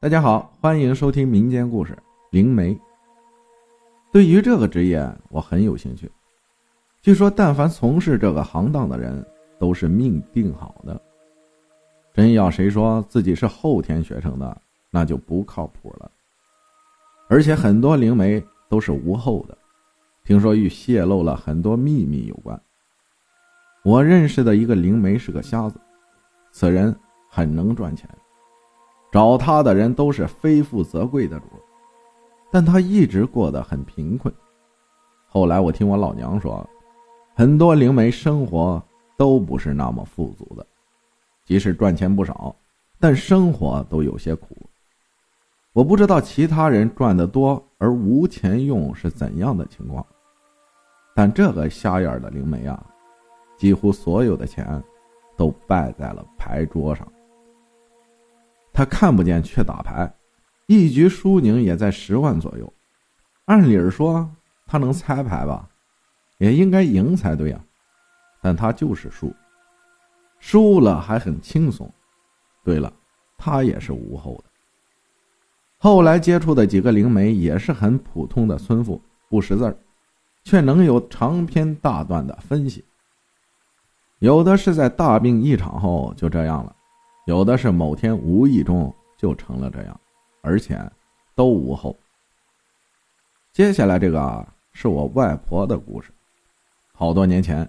大家好，欢迎收听民间故事《灵媒》。对于这个职业，我很有兴趣。据说，但凡从事这个行当的人，都是命定好的。真要谁说自己是后天学成的，那就不靠谱了。而且很多灵媒都是无后的，听说与泄露了很多秘密有关。我认识的一个灵媒是个瞎子，此人很能赚钱。找他的人都是非富则贵的主，但他一直过得很贫困。后来我听我老娘说，很多灵媒生活都不是那么富足的，即使赚钱不少，但生活都有些苦。我不知道其他人赚得多而无钱用是怎样的情况，但这个瞎眼的灵媒啊，几乎所有的钱都败在了牌桌上。他看不见却打牌，一局输赢也在十万左右。按理儿说他能猜牌吧，也应该赢才对啊，但他就是输，输了还很轻松。对了，他也是无后的。后来接触的几个灵媒也是很普通的村妇，不识字儿，却能有长篇大段的分析。有的是在大病一场后就这样了。有的是某天无意中就成了这样，而且都无后。接下来这个是我外婆的故事。好多年前，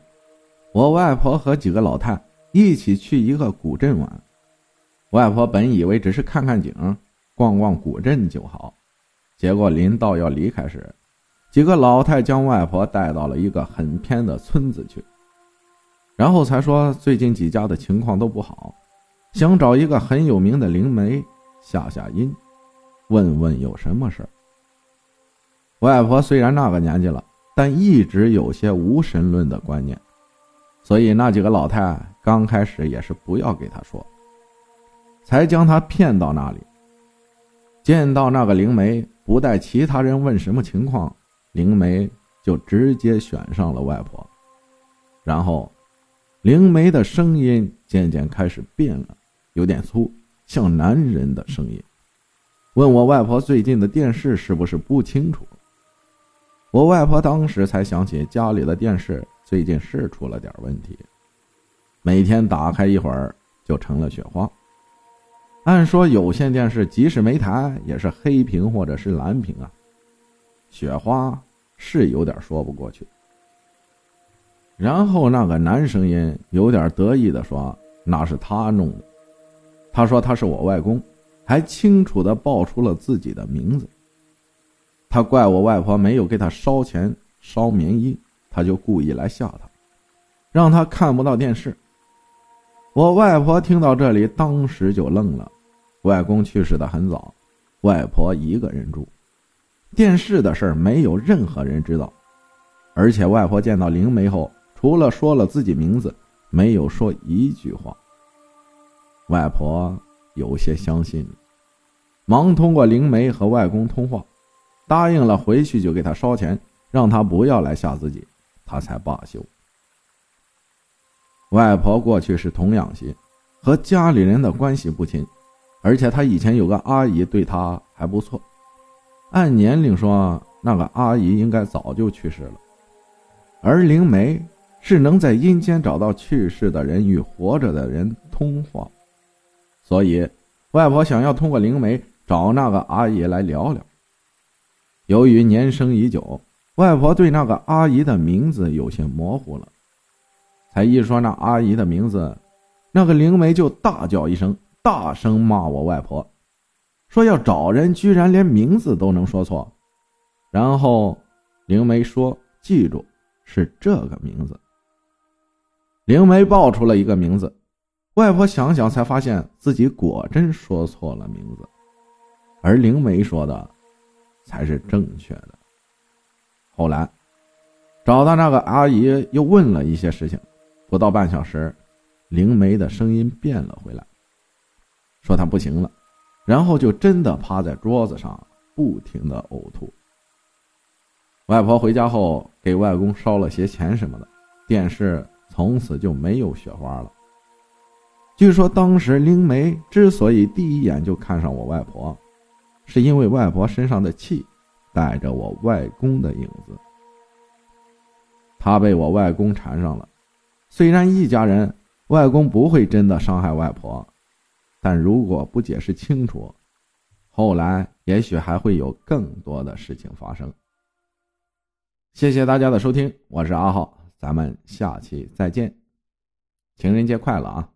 我外婆和几个老太一起去一个古镇玩。外婆本以为只是看看景、逛逛古镇就好，结果临到要离开时，几个老太将外婆带到了一个很偏的村子去，然后才说最近几家的情况都不好。想找一个很有名的灵媒下下阴，问问有什么事儿。外婆虽然那个年纪了，但一直有些无神论的观念，所以那几个老太刚开始也是不要给她说，才将她骗到那里。见到那个灵媒，不带其他人问什么情况，灵媒就直接选上了外婆，然后，灵媒的声音渐渐开始变了。有点粗，像男人的声音。问我外婆最近的电视是不是不清楚？我外婆当时才想起家里的电视最近是出了点问题，每天打开一会儿就成了雪花。按说有线电视即使没台也是黑屏或者是蓝屏啊，雪花是有点说不过去。然后那个男声音有点得意的说：“那是他弄的。”他说他是我外公，还清楚的报出了自己的名字。他怪我外婆没有给他烧钱烧棉衣，他就故意来吓他，让他看不到电视。我外婆听到这里，当时就愣了。外公去世的很早，外婆一个人住，电视的事儿没有任何人知道，而且外婆见到灵媒后，除了说了自己名字，没有说一句话。外婆有些相信，忙通过灵媒和外公通话，答应了回去就给他烧钱，让他不要来吓自己，他才罢休。外婆过去是童养媳，和家里人的关系不亲，而且她以前有个阿姨对她还不错，按年龄说，那个阿姨应该早就去世了，而灵媒是能在阴间找到去世的人与活着的人通话。所以，外婆想要通过灵媒找那个阿姨来聊聊。由于年生已久，外婆对那个阿姨的名字有些模糊了。才一说那阿姨的名字，那个灵媒就大叫一声，大声骂我外婆，说要找人居然连名字都能说错。然后，灵媒说：“记住，是这个名字。”灵媒报出了一个名字。外婆想想，才发现自己果真说错了名字，而灵媒说的才是正确的。后来找到那个阿姨，又问了一些事情，不到半小时，灵媒的声音变了回来，说她不行了，然后就真的趴在桌子上不停的呕吐。外婆回家后给外公烧了些钱什么的，电视从此就没有雪花了。据说当时灵梅之所以第一眼就看上我外婆，是因为外婆身上的气带着我外公的影子。她被我外公缠上了。虽然一家人，外公不会真的伤害外婆，但如果不解释清楚，后来也许还会有更多的事情发生。谢谢大家的收听，我是阿浩，咱们下期再见，情人节快乐啊！